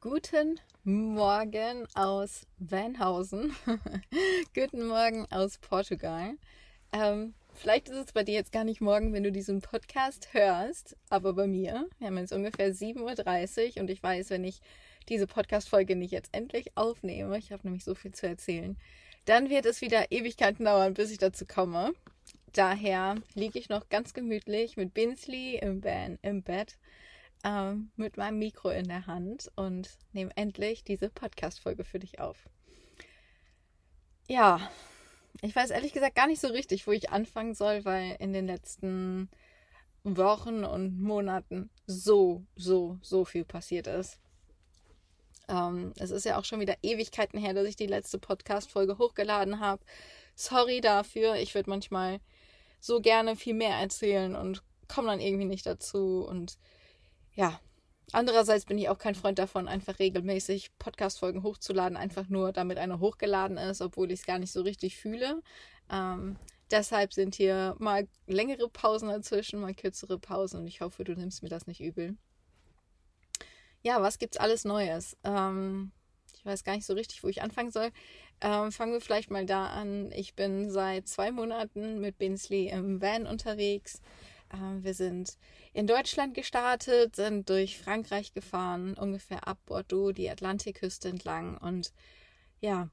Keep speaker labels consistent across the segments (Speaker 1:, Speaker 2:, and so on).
Speaker 1: Guten Morgen aus Vanhausen. Guten Morgen aus Portugal. Ähm, vielleicht ist es bei dir jetzt gar nicht morgen, wenn du diesen Podcast hörst, aber bei mir. Wir haben jetzt ungefähr 7.30 Uhr und ich weiß, wenn ich diese Podcast-Folge nicht jetzt endlich aufnehme, ich habe nämlich so viel zu erzählen, dann wird es wieder Ewigkeiten dauern, bis ich dazu komme. Daher liege ich noch ganz gemütlich mit Binsley im Van im Bett ähm, mit meinem Mikro in der Hand und nehme endlich diese Podcast-Folge für dich auf. Ja, ich weiß ehrlich gesagt gar nicht so richtig, wo ich anfangen soll, weil in den letzten Wochen und Monaten so, so, so viel passiert ist. Ähm, es ist ja auch schon wieder Ewigkeiten her, dass ich die letzte Podcast-Folge hochgeladen habe. Sorry dafür. Ich würde manchmal so gerne viel mehr erzählen und komme dann irgendwie nicht dazu. Und ja, andererseits bin ich auch kein Freund davon, einfach regelmäßig Podcast-Folgen hochzuladen, einfach nur damit eine hochgeladen ist, obwohl ich es gar nicht so richtig fühle. Ähm, deshalb sind hier mal längere Pausen dazwischen, mal kürzere Pausen und ich hoffe, du nimmst mir das nicht übel. Ja, was gibt's alles Neues? Ähm, ich weiß gar nicht so richtig, wo ich anfangen soll. Ähm, fangen wir vielleicht mal da an. Ich bin seit zwei Monaten mit Binsley im Van unterwegs. Ähm, wir sind in Deutschland gestartet, sind durch Frankreich gefahren, ungefähr ab Bordeaux die Atlantikküste entlang und ja,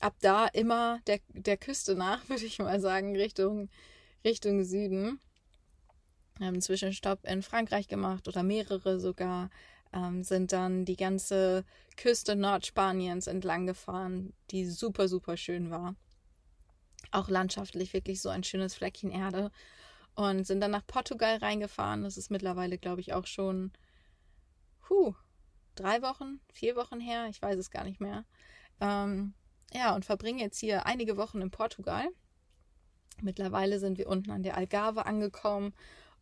Speaker 1: ab da immer der, der Küste nach, würde ich mal sagen, Richtung, Richtung Süden. Wir haben einen Zwischenstopp in Frankreich gemacht oder mehrere sogar, ähm, sind dann die ganze Küste Nordspaniens entlang gefahren, die super, super schön war. Auch landschaftlich wirklich so ein schönes Fleckchen Erde und sind dann nach Portugal reingefahren. Das ist mittlerweile, glaube ich, auch schon huh, drei Wochen, vier Wochen her. Ich weiß es gar nicht mehr. Ähm, ja, und verbringen jetzt hier einige Wochen in Portugal. Mittlerweile sind wir unten an der Algarve angekommen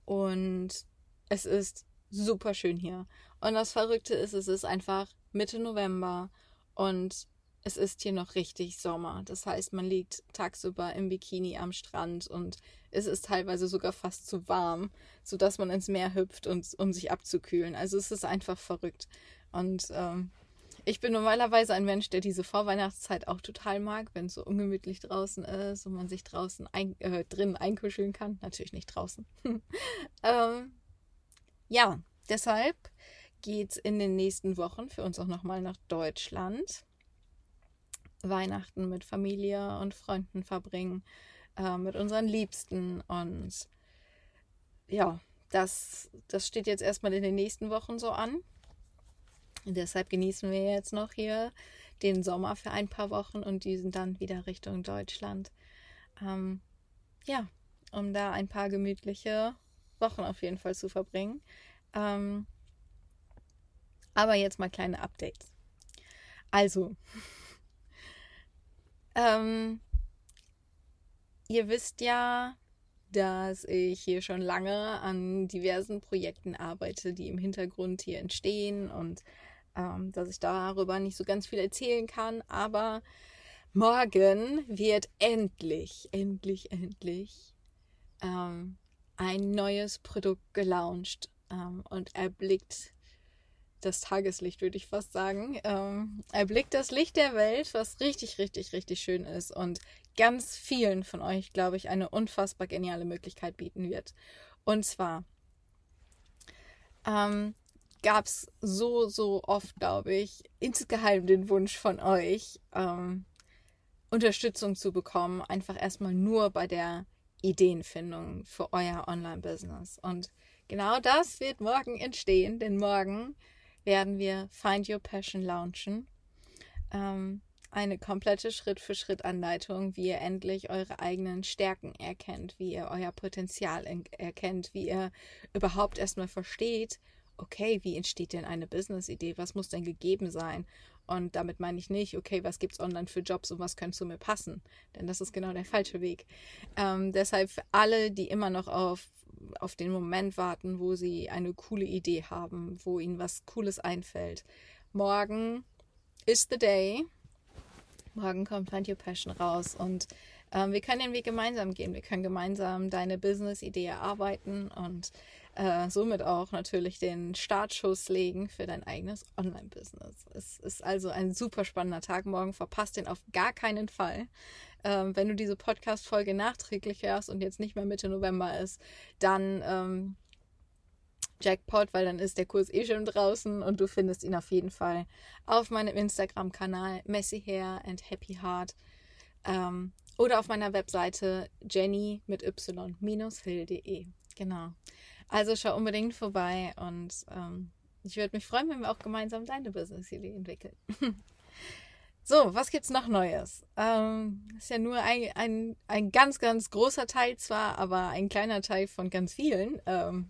Speaker 1: und es ist super schön hier. Und das Verrückte ist, es ist einfach Mitte November und es ist hier noch richtig Sommer. Das heißt, man liegt tagsüber im Bikini am Strand und es ist teilweise sogar fast zu warm, sodass man ins Meer hüpft, und, um sich abzukühlen. Also es ist einfach verrückt. Und ähm, ich bin normalerweise ein Mensch, der diese Vorweihnachtszeit auch total mag, wenn es so ungemütlich draußen ist und man sich draußen ein, äh, drin einkuscheln kann. Natürlich nicht draußen. ähm, ja, deshalb geht es in den nächsten Wochen für uns auch nochmal nach Deutschland. Weihnachten mit Familie und Freunden verbringen, äh, mit unseren Liebsten. Und ja, das, das steht jetzt erstmal in den nächsten Wochen so an. Und deshalb genießen wir jetzt noch hier den Sommer für ein paar Wochen und die sind dann wieder Richtung Deutschland. Ähm, ja, um da ein paar gemütliche Wochen auf jeden Fall zu verbringen. Ähm, aber jetzt mal kleine Updates. Also, ähm, ihr wisst ja, dass ich hier schon lange an diversen Projekten arbeite, die im Hintergrund hier entstehen und ähm, dass ich darüber nicht so ganz viel erzählen kann. Aber morgen wird endlich, endlich, endlich ähm, ein neues Produkt gelauncht ähm, und erblickt das Tageslicht, würde ich fast sagen. Ähm, erblickt das Licht der Welt, was richtig, richtig, richtig schön ist und ganz vielen von euch, glaube ich, eine unfassbar geniale Möglichkeit bieten wird. Und zwar ähm, gab es so, so oft, glaube ich, insgeheim den Wunsch von euch, ähm, Unterstützung zu bekommen, einfach erstmal nur bei der Ideenfindung für euer Online-Business. Und genau das wird morgen entstehen, denn morgen werden wir Find Your Passion launchen. Ähm, eine komplette Schritt-für-Schritt-Anleitung, wie ihr endlich eure eigenen Stärken erkennt, wie ihr euer Potenzial erkennt, wie ihr überhaupt erstmal versteht, okay, wie entsteht denn eine Business-Idee? Was muss denn gegeben sein? Und damit meine ich nicht, okay, was gibt es online für Jobs und was könnte zu mir passen? Denn das ist genau der falsche Weg. Ähm, deshalb für alle, die immer noch auf auf den Moment warten, wo sie eine coole Idee haben, wo ihnen was Cooles einfällt. Morgen ist the day. Morgen kommt Find Your Passion raus und ähm, wir können den Weg gemeinsam gehen. Wir können gemeinsam deine Business-Idee erarbeiten und äh, somit auch natürlich den Startschuss legen für dein eigenes Online-Business. Es ist also ein super spannender Tag morgen. Verpasst den auf gar keinen Fall. Ähm, wenn du diese Podcast-Folge nachträglich hörst und jetzt nicht mehr Mitte November ist, dann ähm, Jackpot, weil dann ist der Kurs eh schon draußen und du findest ihn auf jeden Fall auf meinem Instagram-Kanal Messy Hair and Happy Heart ähm, oder auf meiner Webseite jenny mit y-hill.de. Genau. Also schau unbedingt vorbei und ähm, ich würde mich freuen, wenn wir auch gemeinsam deine Business-Idee entwickeln. so, was gibt's noch Neues? Ähm, ist ja nur ein, ein, ein ganz, ganz großer Teil zwar, aber ein kleiner Teil von ganz vielen. Ähm,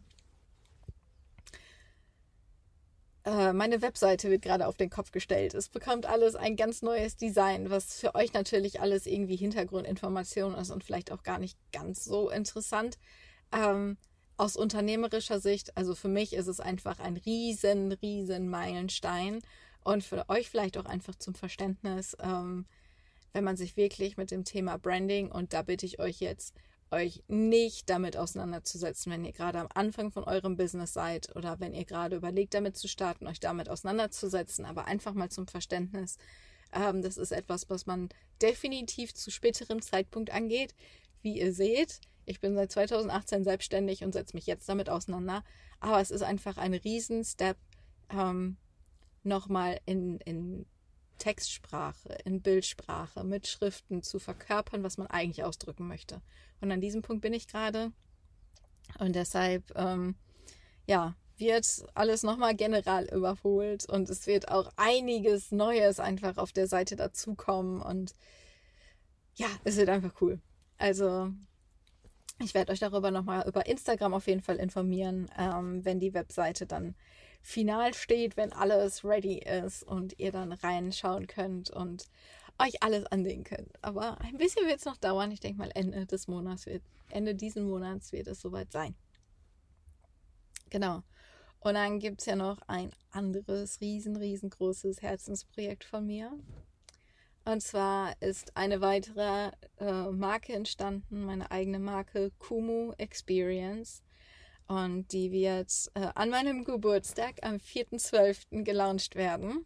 Speaker 1: äh, meine Webseite wird gerade auf den Kopf gestellt. Es bekommt alles ein ganz neues Design, was für euch natürlich alles irgendwie Hintergrundinformation ist und vielleicht auch gar nicht ganz so interessant. Ähm, aus unternehmerischer Sicht, also für mich ist es einfach ein riesen, riesen Meilenstein und für euch vielleicht auch einfach zum Verständnis, ähm, wenn man sich wirklich mit dem Thema Branding und da bitte ich euch jetzt, euch nicht damit auseinanderzusetzen, wenn ihr gerade am Anfang von eurem Business seid oder wenn ihr gerade überlegt, damit zu starten, euch damit auseinanderzusetzen, aber einfach mal zum Verständnis. Ähm, das ist etwas, was man definitiv zu späterem Zeitpunkt angeht. Wie ihr seht, ich bin seit 2018 selbstständig und setze mich jetzt damit auseinander. Aber es ist einfach ein Riesen-Step, ähm, nochmal in, in Textsprache, in Bildsprache, mit Schriften zu verkörpern, was man eigentlich ausdrücken möchte. Und an diesem Punkt bin ich gerade. Und deshalb, ähm, ja, wird alles nochmal general überholt und es wird auch einiges Neues einfach auf der Seite dazukommen und ja, es wird einfach cool. Also ich werde euch darüber nochmal über Instagram auf jeden Fall informieren, ähm, wenn die Webseite dann final steht, wenn alles ready ist und ihr dann reinschauen könnt und euch alles ansehen könnt. Aber ein bisschen wird es noch dauern. Ich denke mal, Ende des Monats wird, Ende diesen Monats wird es soweit sein. Genau. Und dann gibt es ja noch ein anderes riesen, riesengroßes Herzensprojekt von mir. Und zwar ist eine weitere äh, Marke entstanden, meine eigene Marke Kumu Experience. Und die wird äh, an meinem Geburtstag am 4.12. gelauncht werden.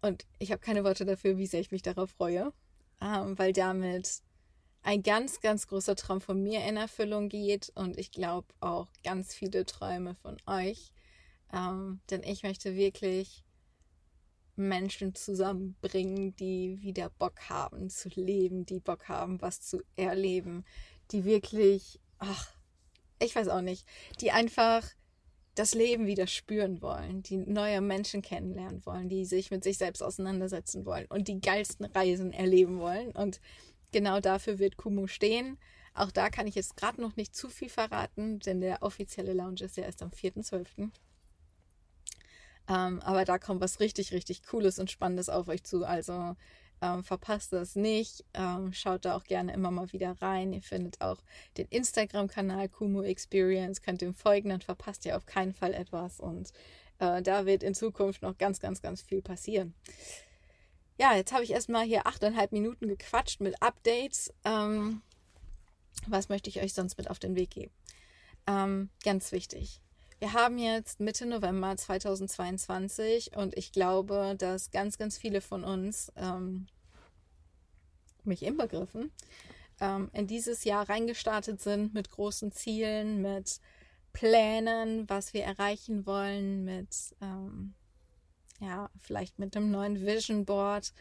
Speaker 1: Und ich habe keine Worte dafür, wie sehr ich mich darauf freue, ähm, weil damit ein ganz, ganz großer Traum von mir in Erfüllung geht und ich glaube auch ganz viele Träume von euch. Ähm, denn ich möchte wirklich Menschen zusammenbringen, die wieder Bock haben zu leben, die Bock haben, was zu erleben, die wirklich, ach, ich weiß auch nicht, die einfach das Leben wieder spüren wollen, die neue Menschen kennenlernen wollen, die sich mit sich selbst auseinandersetzen wollen und die geilsten Reisen erleben wollen. Und genau dafür wird Kumu stehen. Auch da kann ich jetzt gerade noch nicht zu viel verraten, denn der offizielle Lounge ist ja erst am 4.12. Ähm, aber da kommt was richtig, richtig Cooles und Spannendes auf euch zu. Also ähm, verpasst das nicht. Ähm, schaut da auch gerne immer mal wieder rein. Ihr findet auch den Instagram-Kanal Kumu Experience. Könnt ihr folgen, dann verpasst ihr auf keinen Fall etwas. Und äh, da wird in Zukunft noch ganz, ganz, ganz viel passieren. Ja, jetzt habe ich erstmal hier achteinhalb Minuten gequatscht mit Updates. Ähm, was möchte ich euch sonst mit auf den Weg geben? Ähm, ganz wichtig. Wir haben jetzt Mitte November 2022 und ich glaube, dass ganz, ganz viele von uns, ähm, mich inbegriffen, ähm, in dieses Jahr reingestartet sind mit großen Zielen, mit Plänen, was wir erreichen wollen, mit, ähm, ja, vielleicht mit einem neuen Vision Board,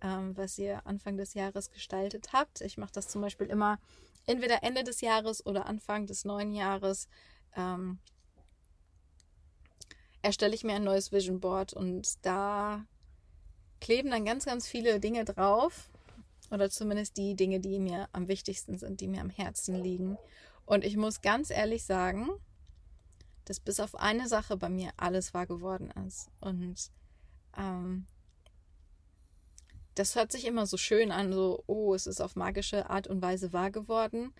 Speaker 1: ähm, was ihr Anfang des Jahres gestaltet habt. Ich mache das zum Beispiel immer entweder Ende des Jahres oder Anfang des neuen Jahres. Ähm, erstelle ich mir ein neues Vision Board und da kleben dann ganz, ganz viele Dinge drauf. Oder zumindest die Dinge, die mir am wichtigsten sind, die mir am Herzen liegen. Und ich muss ganz ehrlich sagen, dass bis auf eine Sache bei mir alles wahr geworden ist. Und ähm, das hört sich immer so schön an, so, oh, es ist auf magische Art und Weise wahr geworden.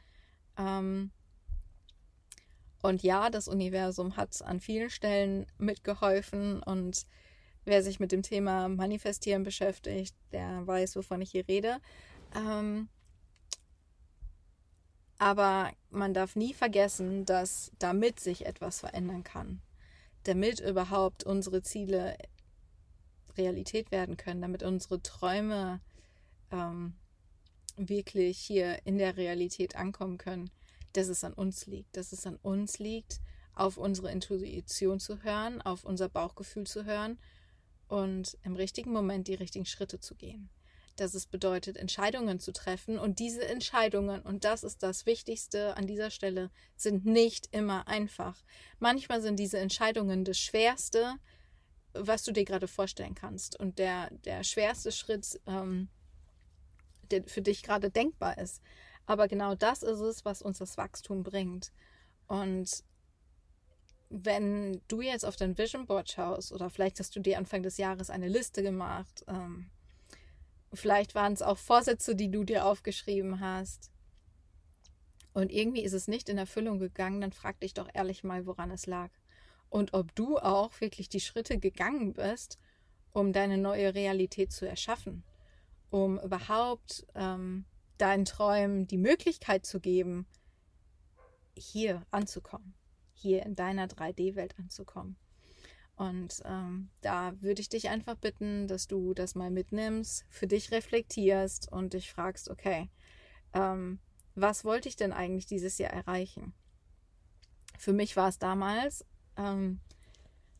Speaker 1: Ähm, und ja, das Universum hat an vielen Stellen mitgeholfen und wer sich mit dem Thema Manifestieren beschäftigt, der weiß, wovon ich hier rede. Ähm, Aber man darf nie vergessen, dass damit sich etwas verändern kann. Damit überhaupt unsere Ziele Realität werden können, damit unsere Träume ähm, wirklich hier in der Realität ankommen können, dass es an uns liegt, dass es an uns liegt, auf unsere Intuition zu hören, auf unser Bauchgefühl zu hören und im richtigen Moment die richtigen Schritte zu gehen. Dass es bedeutet, Entscheidungen zu treffen und diese Entscheidungen, und das ist das Wichtigste an dieser Stelle, sind nicht immer einfach. Manchmal sind diese Entscheidungen das Schwerste, was du dir gerade vorstellen kannst. Und der, der schwerste Schritt, ähm, der für dich gerade denkbar ist. Aber genau das ist es, was uns das Wachstum bringt. Und wenn du jetzt auf dein Vision Board schaust, oder vielleicht hast du dir Anfang des Jahres eine Liste gemacht, ähm, vielleicht waren es auch Vorsätze, die du dir aufgeschrieben hast, und irgendwie ist es nicht in Erfüllung gegangen, dann frag dich doch ehrlich mal, woran es lag. Und ob du auch wirklich die Schritte gegangen bist, um deine neue Realität zu erschaffen, um überhaupt ähm, deinen Träumen die Möglichkeit zu geben, hier anzukommen, hier in deiner 3D-Welt anzukommen. Und ähm, da würde ich dich einfach bitten, dass du das mal mitnimmst, für dich reflektierst und dich fragst, okay, ähm, was wollte ich denn eigentlich dieses Jahr erreichen? Für mich war es damals ähm,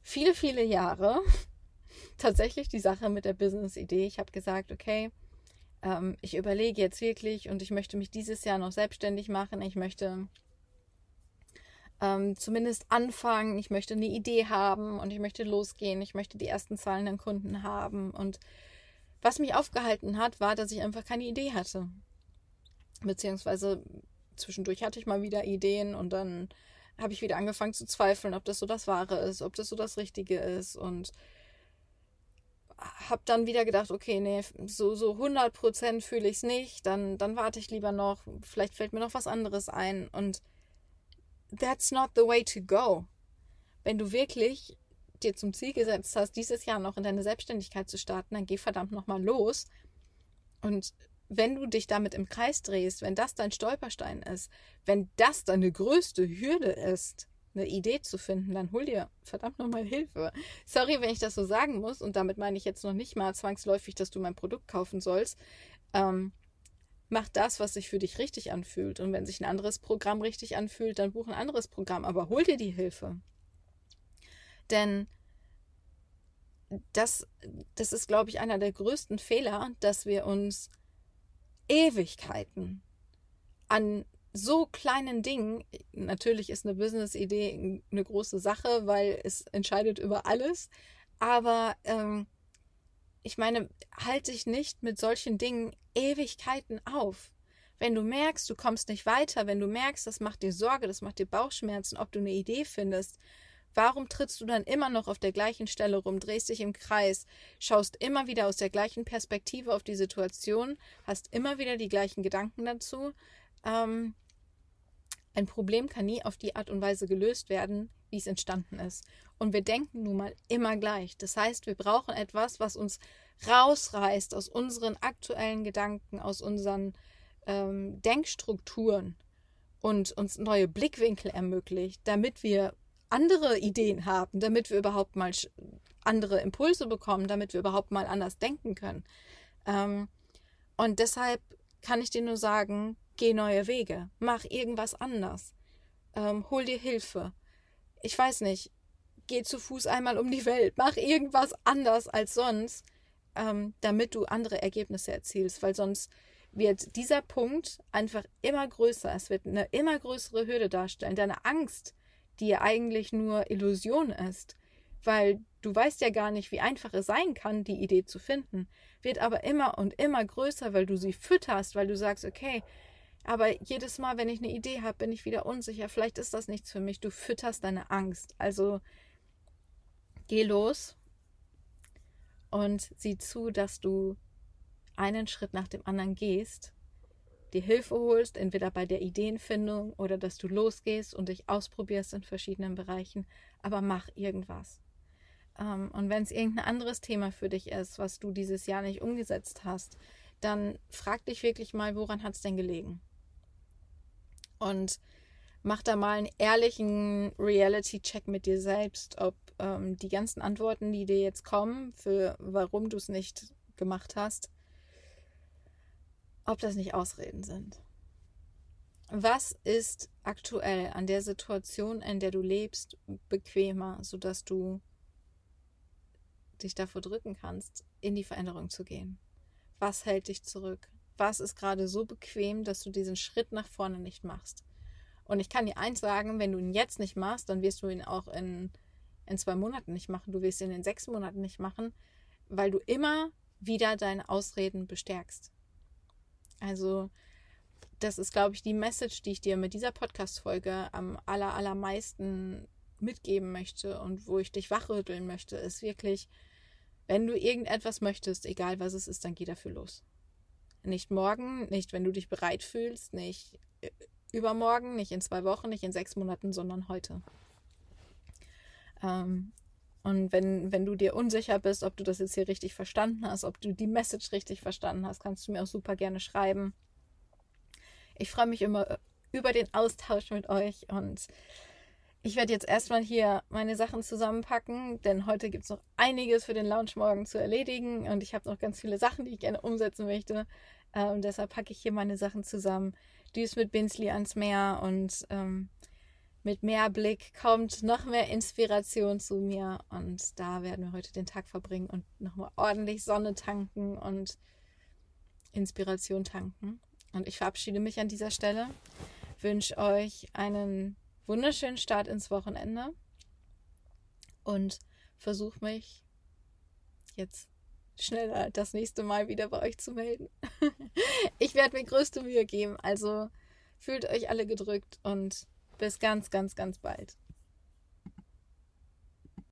Speaker 1: viele, viele Jahre tatsächlich die Sache mit der Business-Idee. Ich habe gesagt, okay, ähm, ich überlege jetzt wirklich und ich möchte mich dieses Jahr noch selbstständig machen. Ich möchte ähm, zumindest anfangen. Ich möchte eine Idee haben und ich möchte losgehen. Ich möchte die ersten zahlenden Kunden haben. Und was mich aufgehalten hat, war, dass ich einfach keine Idee hatte. Beziehungsweise zwischendurch hatte ich mal wieder Ideen und dann habe ich wieder angefangen zu zweifeln, ob das so das Wahre ist, ob das so das Richtige ist und habe dann wieder gedacht, okay, nee, so, so 100% fühle ich es nicht, dann, dann warte ich lieber noch, vielleicht fällt mir noch was anderes ein und that's not the way to go. Wenn du wirklich dir zum Ziel gesetzt hast, dieses Jahr noch in deine Selbstständigkeit zu starten, dann geh verdammt nochmal los und wenn du dich damit im Kreis drehst, wenn das dein Stolperstein ist, wenn das deine größte Hürde ist, eine Idee zu finden, dann hol dir verdammt nochmal Hilfe. Sorry, wenn ich das so sagen muss, und damit meine ich jetzt noch nicht mal zwangsläufig, dass du mein Produkt kaufen sollst. Ähm, mach das, was sich für dich richtig anfühlt. Und wenn sich ein anderes Programm richtig anfühlt, dann buch ein anderes Programm, aber hol dir die Hilfe. Denn das, das ist, glaube ich, einer der größten Fehler, dass wir uns Ewigkeiten an so kleinen Dingen. Natürlich ist eine Business-Idee eine große Sache, weil es entscheidet über alles. Aber ähm, ich meine, halte dich nicht mit solchen Dingen Ewigkeiten auf. Wenn du merkst, du kommst nicht weiter, wenn du merkst, das macht dir Sorge, das macht dir Bauchschmerzen, ob du eine Idee findest, Warum trittst du dann immer noch auf der gleichen Stelle rum, drehst dich im Kreis, schaust immer wieder aus der gleichen Perspektive auf die Situation, hast immer wieder die gleichen Gedanken dazu? Ähm, ein Problem kann nie auf die Art und Weise gelöst werden, wie es entstanden ist. Und wir denken nun mal immer gleich. Das heißt, wir brauchen etwas, was uns rausreißt aus unseren aktuellen Gedanken, aus unseren ähm, Denkstrukturen und uns neue Blickwinkel ermöglicht, damit wir andere Ideen haben, damit wir überhaupt mal andere Impulse bekommen, damit wir überhaupt mal anders denken können. Ähm, und deshalb kann ich dir nur sagen, geh neue Wege, mach irgendwas anders, ähm, hol dir Hilfe. Ich weiß nicht, geh zu Fuß einmal um die Welt, mach irgendwas anders als sonst, ähm, damit du andere Ergebnisse erzielst, weil sonst wird dieser Punkt einfach immer größer. Es wird eine immer größere Hürde darstellen. Deine Angst die ja eigentlich nur Illusion ist, weil du weißt ja gar nicht, wie einfach es sein kann, die Idee zu finden, wird aber immer und immer größer, weil du sie fütterst, weil du sagst, okay, aber jedes Mal, wenn ich eine Idee habe, bin ich wieder unsicher, vielleicht ist das nichts für mich. Du fütterst deine Angst. Also geh los und sieh zu, dass du einen Schritt nach dem anderen gehst dir Hilfe holst, entweder bei der Ideenfindung oder dass du losgehst und dich ausprobierst in verschiedenen Bereichen, aber mach irgendwas. Ähm, und wenn es irgendein anderes Thema für dich ist, was du dieses Jahr nicht umgesetzt hast, dann frag dich wirklich mal, woran hat es denn gelegen? Und mach da mal einen ehrlichen Reality-Check mit dir selbst, ob ähm, die ganzen Antworten, die dir jetzt kommen, für warum du es nicht gemacht hast, ob das nicht Ausreden sind. Was ist aktuell an der Situation, in der du lebst, bequemer, sodass du dich davor drücken kannst, in die Veränderung zu gehen? Was hält dich zurück? Was ist gerade so bequem, dass du diesen Schritt nach vorne nicht machst? Und ich kann dir eins sagen, wenn du ihn jetzt nicht machst, dann wirst du ihn auch in, in zwei Monaten nicht machen. Du wirst ihn in sechs Monaten nicht machen, weil du immer wieder deine Ausreden bestärkst. Also das ist, glaube ich, die Message, die ich dir mit dieser Podcast-Folge am aller, allermeisten mitgeben möchte und wo ich dich wachrütteln möchte, ist wirklich, wenn du irgendetwas möchtest, egal was es ist, dann geh dafür los. Nicht morgen, nicht wenn du dich bereit fühlst, nicht äh, übermorgen, nicht in zwei Wochen, nicht in sechs Monaten, sondern heute. Ähm, und wenn, wenn du dir unsicher bist, ob du das jetzt hier richtig verstanden hast, ob du die Message richtig verstanden hast, kannst du mir auch super gerne schreiben. Ich freue mich immer über den Austausch mit euch und ich werde jetzt erstmal hier meine Sachen zusammenpacken, denn heute gibt es noch einiges für den Lounge morgen zu erledigen und ich habe noch ganz viele Sachen, die ich gerne umsetzen möchte. Ähm, deshalb packe ich hier meine Sachen zusammen. Düs mit Binsley ans Meer und ähm, mit mehr Blick kommt noch mehr Inspiration zu mir und da werden wir heute den Tag verbringen und nochmal ordentlich Sonne tanken und Inspiration tanken. Und ich verabschiede mich an dieser Stelle, wünsche euch einen wunderschönen Start ins Wochenende und versuche mich jetzt schneller das nächste Mal wieder bei euch zu melden. ich werde mir größte Mühe geben, also fühlt euch alle gedrückt und bis ganz, ganz, ganz bald.